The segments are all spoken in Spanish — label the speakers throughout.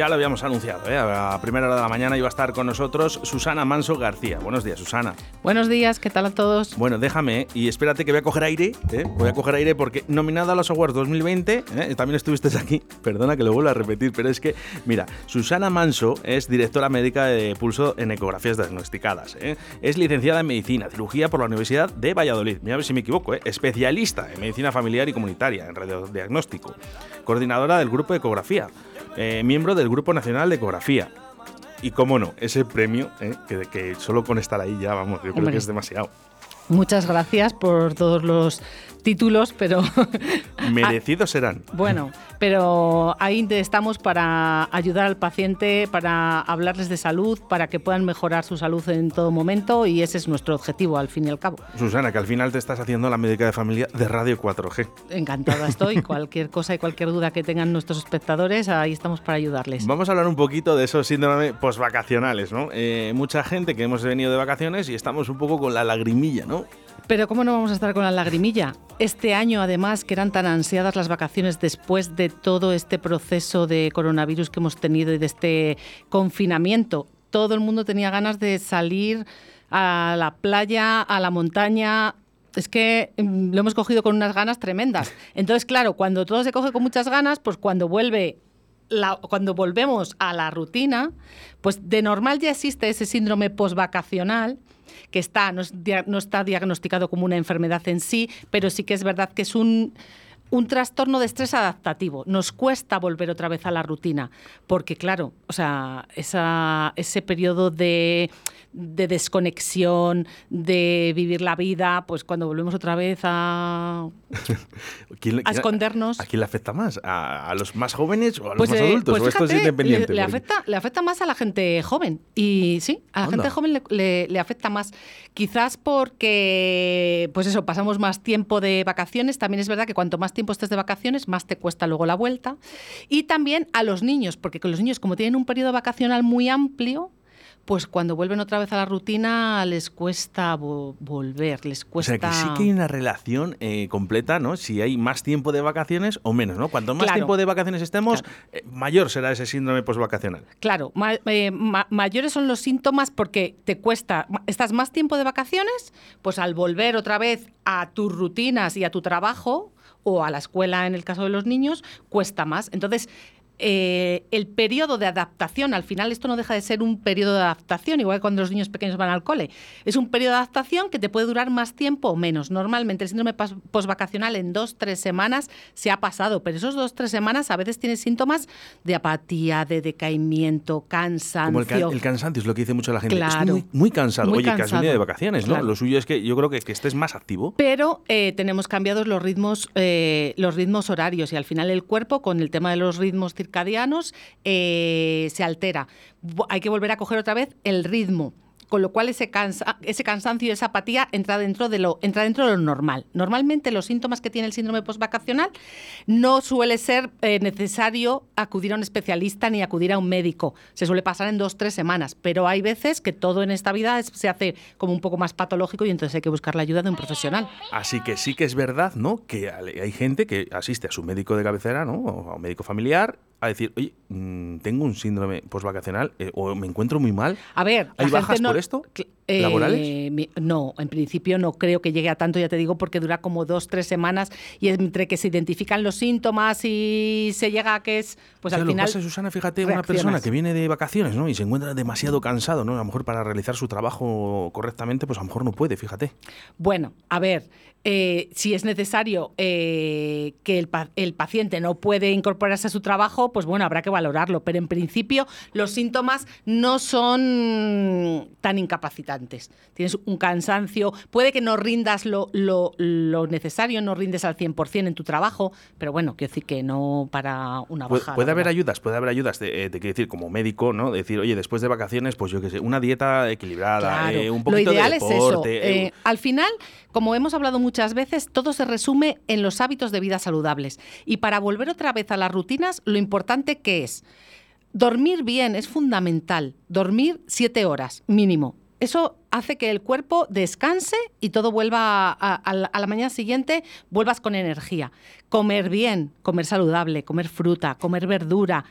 Speaker 1: ya lo habíamos anunciado, ¿eh? a primera hora de la mañana iba a estar con nosotros Susana Manso García. Buenos días, Susana.
Speaker 2: Buenos días, ¿qué tal a todos?
Speaker 1: Bueno, déjame y espérate que voy a coger aire, ¿eh? voy a coger aire porque nominada a los Awards 2020, ¿eh? también estuviste aquí, perdona que lo vuelva a repetir, pero es que, mira, Susana Manso es directora médica de pulso en ecografías diagnosticadas, ¿eh? es licenciada en medicina, cirugía por la Universidad de Valladolid, mira a ver si me equivoco, ¿eh? especialista en medicina familiar y comunitaria, en radiodiagnóstico, coordinadora del grupo de ecografía eh, miembro del Grupo Nacional de Ecografía. Y cómo no, ese premio, eh, que, que, solo con estar ahí ya, vamos, yo creo que es demasiado.
Speaker 2: Muchas gracias por todos los títulos, pero...
Speaker 1: Merecidos serán.
Speaker 2: Bueno, pero ahí estamos para ayudar al paciente, para hablarles de salud, para que puedan mejorar su salud en todo momento y ese es nuestro objetivo al fin y al cabo.
Speaker 1: Susana, que al final te estás haciendo la médica de familia de Radio 4G.
Speaker 2: Encantada estoy. cualquier cosa y cualquier duda que tengan nuestros espectadores, ahí estamos para ayudarles.
Speaker 1: Vamos a hablar un poquito de esos síndromes postvacacionales, ¿no? Eh, mucha gente que hemos venido de vacaciones y estamos un poco con la lagrimilla, ¿no?
Speaker 2: Pero ¿cómo no vamos a estar con la lagrimilla? Este año, además, que eran tan ansiadas las vacaciones después de todo este proceso de coronavirus que hemos tenido y de este confinamiento, todo el mundo tenía ganas de salir a la playa, a la montaña, es que mm, lo hemos cogido con unas ganas tremendas. Entonces, claro, cuando todo se coge con muchas ganas, pues cuando vuelve cuando volvemos a la rutina, pues de normal ya existe ese síndrome postvacacional que está, no, está diagnosticado como una enfermedad en sí, pero sí que es verdad que es un un trastorno de estrés adaptativo. Nos cuesta volver otra vez a la rutina, porque claro, o sea, ese periodo de de desconexión, de vivir la vida, pues cuando volvemos otra vez a, a escondernos.
Speaker 1: ¿A quién le afecta más? ¿A, los más jóvenes o a los pues, más adultos? Pues ¿O esto es independiente?
Speaker 2: Le, afecta, le afecta más a la gente joven. Y sí, a la gente joven le, le, afecta más. Quizás porque, pues eso, pasamos más tiempo de vacaciones. También es verdad que cuanto más tiempo estés de vacaciones, más te cuesta luego la vuelta. Y también a los niños, porque con los niños, como tienen un periodo vacacional muy amplio, pues cuando vuelven otra vez a la rutina les cuesta volver, les cuesta...
Speaker 1: O sea, que sí que hay una relación eh, completa, ¿no? Si hay más tiempo de vacaciones o menos, ¿no? Cuanto más tiempo de vacaciones estemos, eh, mayor será ese síndrome postvacacional.
Speaker 2: Claro, eh, mayores son los síntomas porque te cuesta, estás más tiempo de vacaciones, pues al volver otra vez a tus rutinas y a tu trabajo o a la escuela en el caso de los niños, cuesta más. Entonces, eh, el periodo de adaptación, al final esto no deja de ser un periodo de adaptación, igual que cuando los niños pequeños van al cole, es un periodo de adaptación que te puede durar más tiempo o menos. Normalmente el síndrome postvacacional en dos, tres semanas se ha pasado, pero esos dos, tres semanas a veces tienes síntomas de apatía, de decaimiento, cansancio.
Speaker 1: Como el, cansancio es lo que dice mucho la gente. Claro, es muy, cansado. Oye, que has venido de vacaciones, ¿no? Lo suyo es que yo creo que, que estés más activo.
Speaker 2: Pero eh, tenemos cambiados los ritmos, eh, los ritmos horarios y al final el cuerpo con el tema de los ritmos circadianos eh, se altera. Hay que volver a coger otra vez el ritmo con lo cual ese, ese cansancio y esa apatía entra dentro, de lo, entra dentro de lo normal. Normalmente los síntomas que tiene el síndrome postvacacional no suele ser eh, necesario acudir a un especialista ni acudir a un médico. Se suele pasar en dos, tres semanas, pero hay veces que todo en esta vida se hace como un poco más patológico y entonces hay que buscar la ayuda de un profesional.
Speaker 1: Así que sí que es verdad, ¿no? Que hay gente que asiste a su médico de cabecera, ¿no? O a un médico familiar a decir, oye, mm, tengo un síndrome postvacacional eh, o me encuentro muy mal.
Speaker 2: A ver,
Speaker 1: ¿hay bajas por esto? Eh, ¿Laborales?
Speaker 2: no, en principio no creo que llegue a tanto, ya te digo, porque dura como dos, tres semanas y entre que se identifican los síntomas y se llega a que es, pues al final.
Speaker 1: Pasa, Susana, fíjate, una persona que viene de vacaciones, ¿no? Y se encuentra demasiado cansado, ¿no? A lo mejor para realizar su trabajo correctamente, pues a lo mejor no puede, fíjate.
Speaker 2: Bueno, a ver, eh, si es necesario que el, el, paciente no puede incorporarse a su trabajo, pues bueno, habrá que valorarlo. Pero en principio los síntomas no son tan incapacitantes. Tienes un cansancio, puede que no rindas lo, lo, necesario, no rindes al 100% en tu trabajo, pero bueno, quiero decir que no para una baja.
Speaker 1: Puede, haber ayudas, puede haber ayudas, de, eh, decir, como médico, ¿no? decir, oye, después de vacaciones, pues yo qué sé, una dieta equilibrada, un poquito
Speaker 2: lo ideal
Speaker 1: de
Speaker 2: deporte. Es eso. al final, como hemos hablado muchas veces todo se resume en los hábitos de vida saludables. Y para volver otra vez a las rutinas, lo importante que es dormir bien es fundamental. Dormir siete horas mínimo. Eso hace que el cuerpo descanse y todo vuelva a, la mañana siguiente, vuelvas con energía. Comer bien, comer saludable, comer fruta, comer verdura,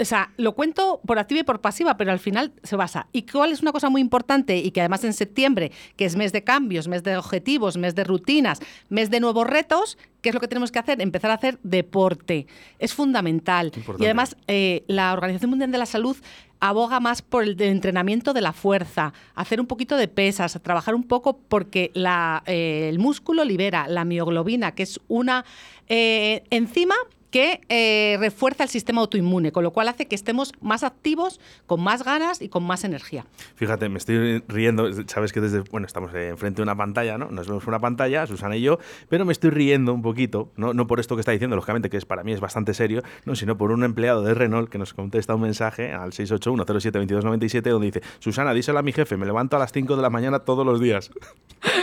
Speaker 2: o sea, lo cuento por activa y por pasiva, pero al final se basa. ¿Y cuál es una cosa muy importante y que además en septiembre, que es mes de cambios, mes de objetivos, mes de rutinas, mes de nuevos retos, ¿qué es lo que tenemos que hacer? Empezar a hacer deporte. Es fundamental. Y además, eh, la Organización Mundial de la Salud aboga más por el entrenamiento de la fuerza, hacer un poquito de pesas, trabajar un poco porque la, eh, el músculo libera la mioglobina, que es una eh, enzima que eh, refuerza el sistema autoinmune, con lo cual hace que estemos más activos, con más ganas y con más energía.
Speaker 1: Fíjate, me estoy riendo, sabes que desde, bueno, estamos enfrente de una pantalla, ¿no? Nos vemos una pantalla, Susana y yo, pero me estoy riendo un poquito, no, no por esto que está diciendo, lógicamente, que es, para mí es bastante serio, no, sino por un empleado de Renault que nos contesta un mensaje al 681-07-2297 donde dice, Susana, díselo a mi jefe, me levanto a las 5 de la mañana todos los días.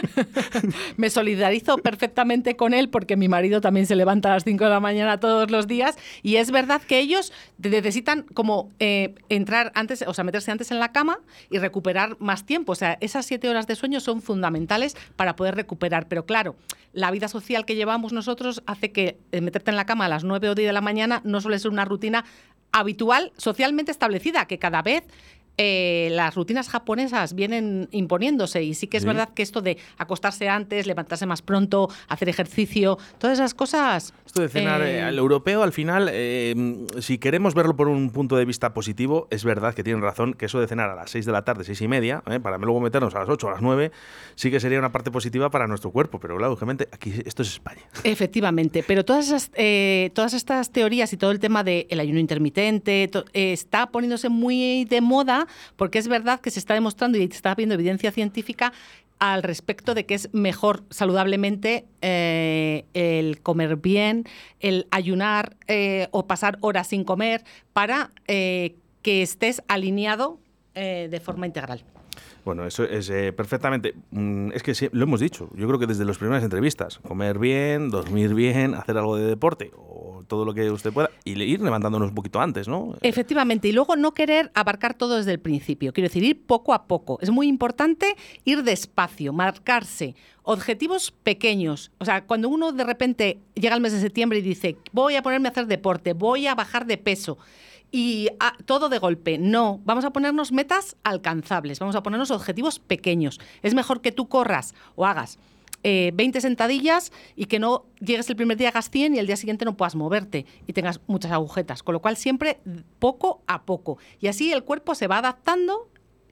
Speaker 2: me solidarizo perfectamente con él porque mi marido también se levanta a las 5 de la mañana todos los días y es verdad que ellos necesitan como eh, entrar antes, o sea, meterse antes en la cama y recuperar más tiempo. O sea, esas siete horas de sueño son fundamentales para poder recuperar. Pero claro, la vida social que llevamos nosotros hace que eh, meterte en la cama a las 9 o 10 de la mañana no suele ser una rutina habitual socialmente establecida, que cada vez eh, las rutinas japonesas vienen imponiéndose y sí que es verdad que esto de acostarse antes, levantarse más pronto, hacer ejercicio, todas esas cosas...
Speaker 1: Esto de cenar eh, al europeo, al final, eh, si queremos verlo por un punto de vista positivo, es verdad que tienen razón que eso de cenar a las 6 de la tarde, 6 y media, para luego meternos a las 8 o a las 9, sí que sería una parte positiva para nuestro cuerpo, pero lógicamente aquí esto es España.
Speaker 2: Efectivamente, pero todas, esas, todas estas teorías y todo el tema del ayuno intermitente está poniéndose muy de moda porque es verdad que se está demostrando y se está viendo evidencia científica al respecto de que es mejor saludablemente eh, el comer bien, el ayunar eh, o pasar horas sin comer para eh, que estés alineado de forma integral.
Speaker 1: Bueno, eso es perfectamente. Mm, es que lo hemos dicho. Yo creo que desde las primeras entrevistas, comer bien, dormir bien, hacer algo de deporte todo lo que usted pueda y ir levantándonos un poquito antes, ¿no?
Speaker 2: Efectivamente, y luego no querer abarcar todo desde el principio, quiero decir, ir poco a poco. Es muy importante ir despacio, marcarse objetivos pequeños. O sea, cuando uno de repente llega al mes de septiembre y dice, voy a ponerme a hacer deporte, voy a bajar de peso, y ah, todo de golpe. No, vamos a ponernos metas alcanzables, vamos a ponernos objetivos pequeños. Es mejor que tú corras o hagas 20 eh, sentadillas y que no llegues el primer día hagas 100 y el día siguiente no puedas moverte y tengas muchas agujetas. Con lo cual siempre poco a poco. Y así el cuerpo se va adaptando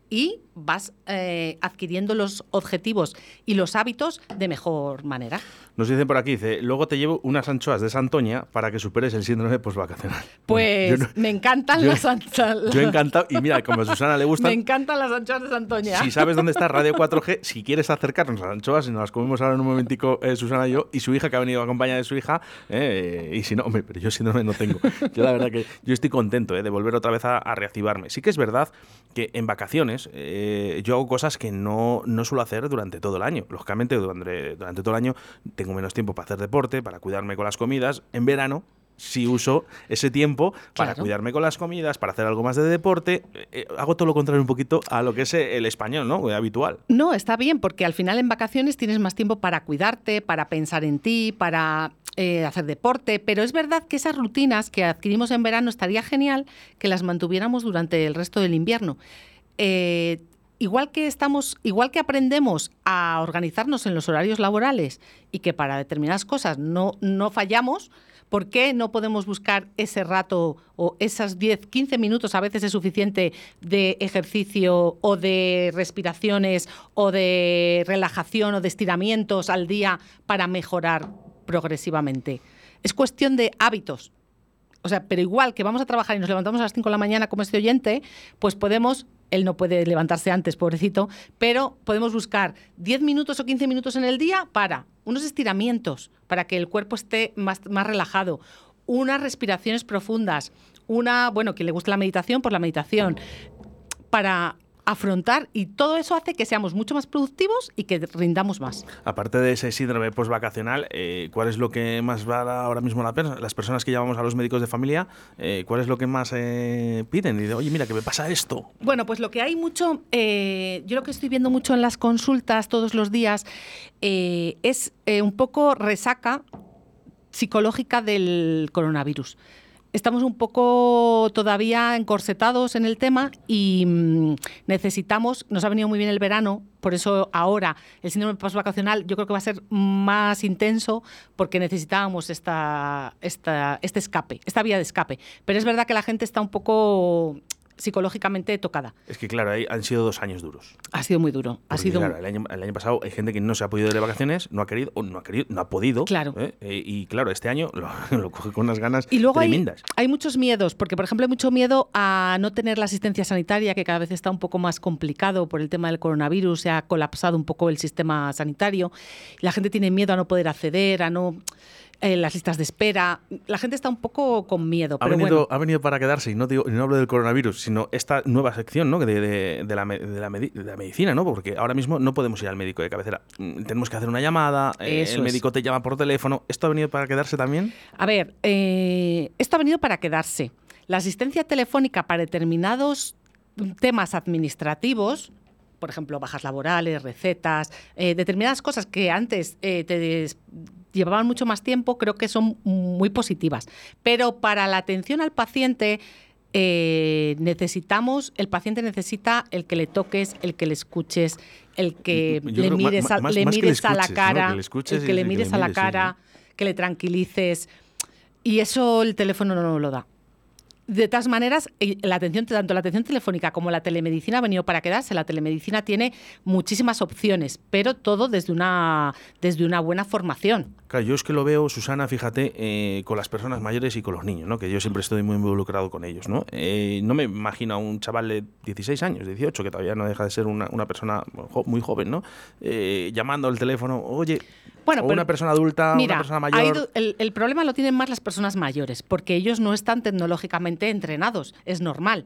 Speaker 2: y vas eh, adquiriendo los objetivos y los hábitos de mejor manera.
Speaker 1: Nos dicen por aquí, dice, luego te llevo unas anchoas de Santoña para que superes el síndrome postvacacional.
Speaker 2: Pues me encantan las anchoas.
Speaker 1: Yo he encantado, y mira, como a Susana le gustan...
Speaker 2: Me encantan las anchoas de Santoña.
Speaker 1: Si sabes dónde está Radio 4G, si quieres acercarnos a las anchoas, y nos las comemos ahora en un momentico eh, Susana y yo, y su hija que ha venido acompañada de su hija, eh, y si no, hombre, pero yo síndrome no tengo. Yo la verdad que yo estoy contento de volver otra vez a, reactivarme. Sí que es verdad que en vacaciones yo hago cosas que no, no suelo hacer durante todo el año. Lógicamente, durante, durante todo el año tengo menos tiempo para hacer deporte, para cuidarme con las comidas. En verano si uso ese tiempo para cuidarme con las comidas, para hacer algo más de deporte. Eh, eh, hago todo lo contrario un poquito a lo que es el español, ¿no? Habitual.
Speaker 2: No, está bien, porque al final en vacaciones tienes más tiempo para cuidarte, para pensar en ti, para eh, hacer deporte, pero es verdad que esas rutinas que adquirimos en verano estaría genial que las mantuviéramos durante el resto del invierno igual que estamos, igual que aprendemos a organizarnos en los horarios laborales y que para determinadas cosas no, no fallamos, ¿por qué no podemos buscar ese rato o esas 10, 15 minutos a veces es suficiente de ejercicio o de respiraciones o de relajación o de estiramientos al día para mejorar progresivamente? Es cuestión de hábitos. O sea, pero igual que vamos a trabajar y nos levantamos a las 5 de la mañana como este oyente, pues podemos él no puede levantarse antes, pobrecito, pero podemos buscar 10 minutos o 15 minutos en el día para unos estiramientos, para que el cuerpo esté más, relajado, unas respiraciones profundas, una, bueno, que le gusta la meditación, por la meditación, para afrontar y todo eso hace que seamos mucho más productivos y que rindamos más.
Speaker 1: Aparte de ese síndrome postvacacional, eh, ¿cuál es lo que más va ahora mismo la pena? Las personas que llamamos a los médicos de familia, eh, ¿cuál es lo que más eh, piden? Y de, oye, mira, que me pasa esto.
Speaker 2: Bueno, pues lo que hay mucho, eh, yo lo que estoy viendo mucho en las consultas todos los días es un poco resaca psicológica del coronavirus estamos un poco todavía encorsetados en el tema y mm, necesitamos, nos ha venido muy bien el verano, por eso ahora el síndrome postvacacional yo creo que va a ser más intenso porque necesitábamos esta, esta, este escape, esta vía de escape. Pero es verdad que la gente está un poco psicológicamente tocada.
Speaker 1: Es que claro, ahí han sido dos años duros.
Speaker 2: Ha sido muy duro. ha sido
Speaker 1: claro, el, año, el año pasado hay gente que no se ha podido ir de vacaciones, no ha querido, o no ha querido, no ha podido.
Speaker 2: Claro.
Speaker 1: ¿eh? Eh, y claro, este año lo, lo, coge con unas ganas
Speaker 2: y luego
Speaker 1: tremendas.
Speaker 2: Hay, hay muchos miedos, porque por ejemplo hay mucho miedo a no tener la asistencia sanitaria, que cada vez está un poco más complicado por el tema del coronavirus, se ha colapsado un poco el sistema sanitario. La gente tiene miedo a no poder acceder, a no eh, las listas de espera. La gente está un poco con miedo.
Speaker 1: Ha,
Speaker 2: pero
Speaker 1: venido,
Speaker 2: bueno.
Speaker 1: ha venido para quedarse, y no, digo, no hablo del coronavirus, sino esta nueva sección ¿no? de, de, de, la, de, la, de, la, medicina, ¿no? porque ahora mismo no podemos ir al médico de cabecera. Mm, Tenemos que hacer una llamada, eh, el médico
Speaker 2: es.
Speaker 1: te llama por teléfono. ¿Esto ha venido para quedarse también?
Speaker 2: A ver, eh, esto ha venido para quedarse. La asistencia telefónica para determinados temas administrativos, por ejemplo, bajas laborales, recetas, eh, determinadas cosas que antes eh, te llevaban mucho más tiempo, creo que son muy positivas. Pero para la atención al paciente eh, necesitamos, el paciente necesita el que le toques, el que le escuches, el que
Speaker 1: Yo
Speaker 2: le mires, a,
Speaker 1: más-
Speaker 2: le
Speaker 1: más que le
Speaker 2: a la
Speaker 1: escuches, ¿no?
Speaker 2: cara,
Speaker 1: Que le escuches
Speaker 2: el que le mires a la
Speaker 1: sí,
Speaker 2: cara, que le tranquilices. Y eso el teléfono no lo da. De todas maneras, eh, la atención, tanto la atención telefónica como la telemedicina ha venido para quedarse. La telemedicina tiene muchísimas opciones, pero todo desde una, desde una buena formación.
Speaker 1: Claro, yo es que lo veo, Susana, fíjate, eh, con las personas mayores y con los niños, ¿no? que yo siempre estoy muy involucrado con ellos. No, eh, no me imagino a un chaval de 16 años, 18, que todavía no deja de ser una, una persona jo- muy joven, ¿no? Eh, llamando al teléfono, oye,
Speaker 2: Bueno,
Speaker 1: o
Speaker 2: pero
Speaker 1: una persona adulta,
Speaker 2: Mira,
Speaker 1: una persona mayor.
Speaker 2: el, el problema lo tienen más las personas mayores, porque ellos no están tecnológicamente entrenados, es normal.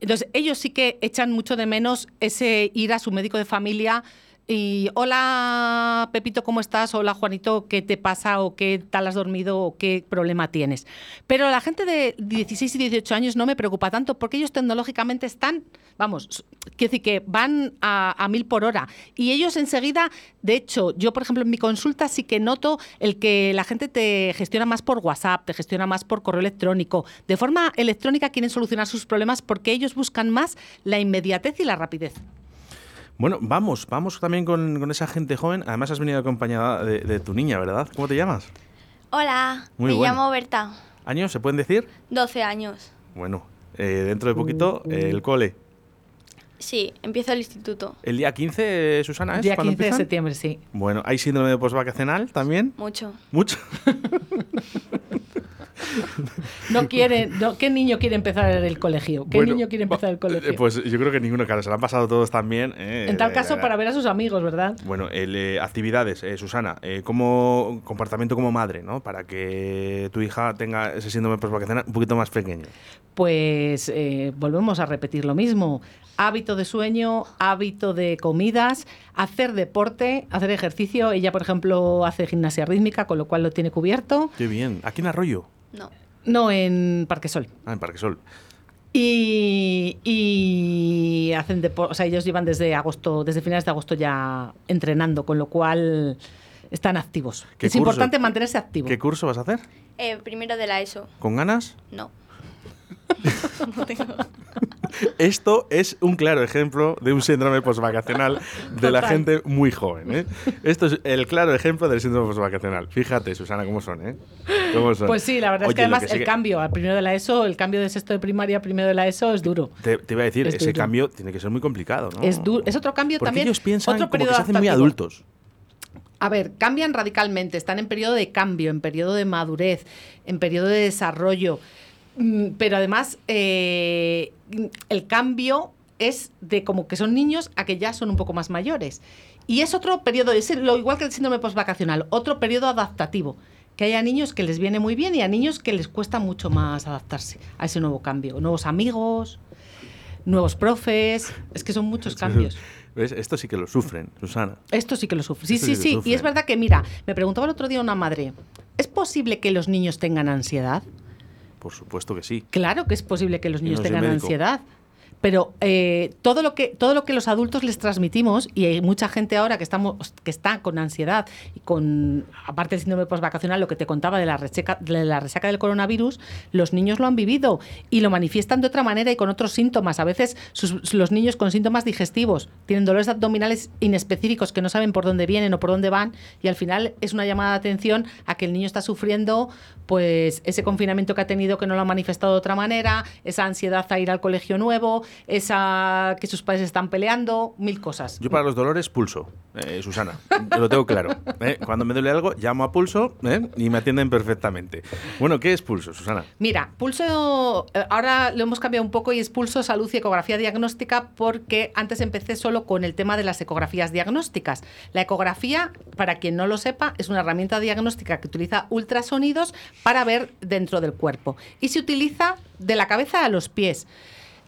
Speaker 2: Entonces, ellos sí que echan mucho de menos ese ir a su médico de familia y, hola Pepito, ¿cómo estás? Hola Juanito, ¿qué te pasa? ¿O qué tal has dormido? ¿O qué problema tienes? Pero la gente de 16 y 18 años no me preocupa tanto, porque ellos tecnológicamente están, vamos, quiero decir que van a, a mil por hora. Y ellos enseguida, de hecho, yo por ejemplo en mi consulta sí que noto el que la gente te gestiona más por WhatsApp, te gestiona más por correo electrónico. De forma electrónica quieren solucionar sus problemas porque ellos buscan más la inmediatez y la rapidez.
Speaker 1: Bueno, vamos, vamos también con, con esa gente joven. Además, has venido acompañada de, de tu niña, ¿verdad? ¿Cómo te llamas?
Speaker 3: Hola,
Speaker 1: Muy
Speaker 3: me
Speaker 1: bueno.
Speaker 3: llamo Berta,
Speaker 1: ¿Años? ¿Se pueden decir?
Speaker 3: 12 años.
Speaker 1: Bueno, eh, dentro de poquito, eh, el cole.
Speaker 3: Sí, empiezo el instituto.
Speaker 1: ¿El día 15, Susana, es?
Speaker 2: Día
Speaker 1: cuando
Speaker 2: 15 de
Speaker 1: empiezan?
Speaker 2: septiembre, sí.
Speaker 1: Bueno, ¿hay síndrome de postvacacional también?
Speaker 3: Mucho.
Speaker 1: Mucho.
Speaker 2: No quiere, no, ¿Qué niño quiere empezar el colegio? ¿Qué
Speaker 1: Bueno,
Speaker 2: niño quiere empezar el
Speaker 1: eh,
Speaker 2: colegio?
Speaker 1: Pues yo creo que ninguno, claro, se lo han pasado todos también. eh,
Speaker 2: en tal
Speaker 1: eh,
Speaker 2: caso, para ver a sus amigos, ¿verdad?
Speaker 1: Bueno, el, actividades, Susana, como comportamiento como madre, ¿no? Para que tu hija tenga ese síndrome postvacacional un poquito más pequeño.
Speaker 2: Pues volvemos a repetir lo mismo. Hábito de sueño, hábito de comidas, hacer deporte, hacer ejercicio. Ella, por ejemplo, hace gimnasia rítmica, con lo cual lo tiene cubierto.
Speaker 1: Qué bien. Aquí en Arroyo.
Speaker 3: No.
Speaker 2: No en Parquesol.
Speaker 1: Ah, en Parquesol.
Speaker 2: Y, y hacen deporte, o sea, ellos llevan desde agosto, desde finales de agosto ya entrenando, con lo cual están activos.
Speaker 1: ¿Qué
Speaker 2: Es
Speaker 1: curso?
Speaker 2: importante mantenerse activo.
Speaker 1: ¿Qué curso vas a hacer?
Speaker 3: Eh, primero de la ESO.
Speaker 1: ¿Con ganas?
Speaker 3: No. No tengo.
Speaker 1: Esto es un claro ejemplo de un síndrome postvacacional de la gente muy joven. ¿eh? Esto es el claro ejemplo del síndrome postvacacional. Fíjate, Susana, cómo son, ¿eh? ¿Cómo son?
Speaker 2: Pues sí, la verdad es que además el cambio al primero de la ESO, el cambio de sexto de primaria a primero de la ESO es duro.
Speaker 1: Te, te iba a decir,
Speaker 2: Es
Speaker 1: ese
Speaker 2: duro.
Speaker 1: cambio tiene que ser muy complicado, ¿no?
Speaker 2: Es, otro cambio
Speaker 1: Porque
Speaker 2: también.
Speaker 1: ellos piensan
Speaker 2: otro
Speaker 1: como que se hacen muy adultos.
Speaker 2: A ver, cambian radicalmente, están en periodo de cambio, en periodo de madurez, en periodo de desarrollo. Mm, Pero además, eh, el cambio es de como que son niños a que ya son un poco más mayores. Y es otro periodo, es lo igual que el síndrome postvacacional, otro periodo adaptativo. Que haya niños que les viene muy bien y a niños que les cuesta mucho más adaptarse a ese nuevo cambio. Nuevos amigos, nuevos profes, es que son muchos cambios.
Speaker 1: ¿Ves? Esto sí que lo sufren, Susana.
Speaker 2: Esto sí que lo sufre. Sí,
Speaker 1: Esto
Speaker 2: sí,
Speaker 1: sí
Speaker 2: sí. Y es verdad que, mira, me preguntaba el otro día una madre, ¿es posible que los niños tengan ansiedad?
Speaker 1: Por supuesto que sí.
Speaker 2: Claro que es posible que los niños
Speaker 1: no
Speaker 2: tengan ansiedad. Pero eh, todo, lo que, todo lo que los adultos les transmitimos, y hay mucha gente ahora que, estamos, que está con ansiedad y con, aparte del síndrome postvacacional, lo que te contaba de la, reseca, de la resaca del coronavirus, los niños lo han vivido y lo manifiestan de otra manera y con otros síntomas. A veces los niños con síntomas digestivos tienen dolores abdominales inespecíficos que no saben por dónde vienen o por dónde van y al final es una llamada de atención a que el niño está sufriendo pues ese confinamiento que ha tenido que no lo ha manifestado de otra manera, esa ansiedad a ir al colegio nuevo, esa que sus padres están peleando, mil cosas.
Speaker 1: Yo para los dolores pulso, eh, Susana, lo tengo claro. ¿eh? Cuando me duele algo, llamo a pulso ¿eh? y me atienden perfectamente. Bueno, ¿qué es pulso, Susana?
Speaker 2: Mira, pulso, ahora lo hemos cambiado un poco y es pulso, salud y ecografía diagnóstica porque antes empecé solo con el tema de las ecografías diagnósticas. La ecografía, para quien no lo sepa, es una herramienta diagnóstica que utiliza ultrasonidos para ver dentro del cuerpo y se utiliza de la cabeza a los pies.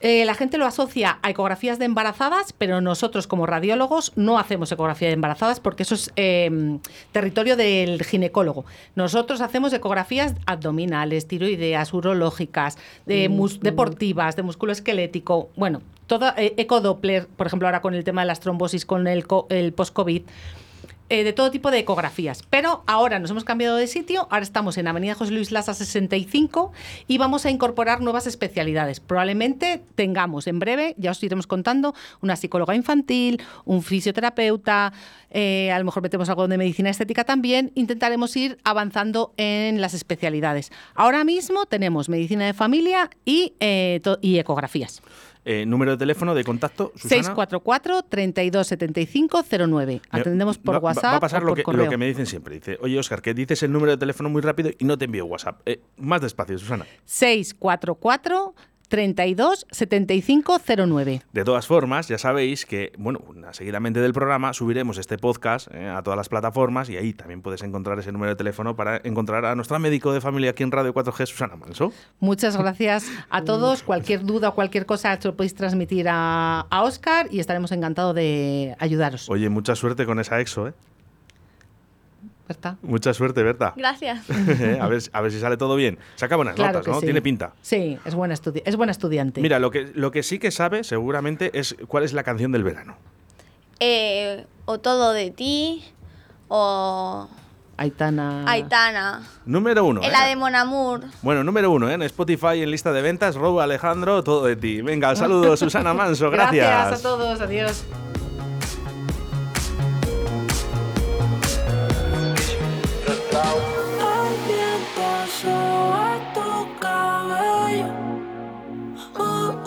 Speaker 2: Eh, la gente lo asocia a ecografías de embarazadas, pero nosotros como radiólogos no hacemos ecografía de embarazadas porque eso es em, territorio del ginecólogo. Nosotros hacemos ecografías abdominales, tiroideas, urológicas, de mm, deportivas, de músculo esquelético, bueno, todo eh, ecodoppler, por ejemplo, ahora con el tema de las trombosis, con el, el post-COVID. Eh, de todo tipo de ecografías. Pero ahora nos hemos cambiado de sitio, ahora estamos en Avenida José Luis Laza 65 y vamos a incorporar nuevas especialidades. Probablemente tengamos en breve, ya os iremos contando, una psicóloga infantil, un fisioterapeuta, eh, a lo mejor metemos algo de medicina estética también, intentaremos ir avanzando en las especialidades. Ahora mismo tenemos medicina de familia y, eh, y ecografías.
Speaker 1: Eh, número de teléfono de contacto,
Speaker 2: Susana. 644 3275 09. Atendemos por WhatsApp. Va
Speaker 1: a pasar lo, que, lo que me dicen siempre. Dice, oye, Oscar, que dices el número de teléfono muy rápido y no te envío WhatsApp. Eh, más despacio, Susana.
Speaker 2: 644 32 75 09.
Speaker 1: De todas formas, ya sabéis que, bueno, seguidamente del programa subiremos este podcast eh, a todas las plataformas y ahí también puedes encontrar ese número de teléfono para encontrar a nuestra médico de familia aquí en Radio 4G, Susana Manso.
Speaker 2: Muchas gracias a todos. Cualquier duda o cualquier cosa se lo podéis transmitir a, a Oscar y estaremos encantados de ayudaros.
Speaker 1: Oye, mucha suerte con esa EXO, ¿eh?
Speaker 2: Berta.
Speaker 1: Mucha suerte, Berta.
Speaker 3: Gracias.
Speaker 1: a, ver, a ver si sale todo bien. Saca buenas notas, ¿no? Tiene pinta.
Speaker 2: Sí, es buena, es buena estudiante.
Speaker 1: Mira, lo que, lo que sí que sabe seguramente es cuál es la canción del verano.
Speaker 3: Eh, o todo de ti, o...
Speaker 2: Aitana.
Speaker 3: Aitana.
Speaker 1: Número uno.
Speaker 3: En la ¿eh? de Monamur.
Speaker 1: Bueno, número uno, ¿eh? en Spotify, en lista de ventas, Robo Alejandro, todo de ti. Venga, saludos, Susana Manso, gracias.
Speaker 2: Gracias a todos, adiós. beso a tu cabello. Uh.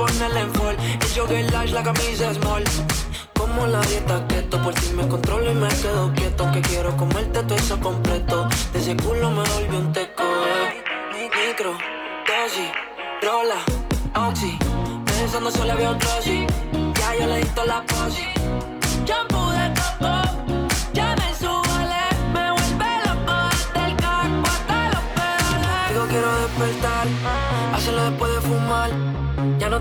Speaker 4: En fall. El jogger large, la camisa small. Como la dieta keto, por ti me controlo y me quedo quieto. Que quiero comerte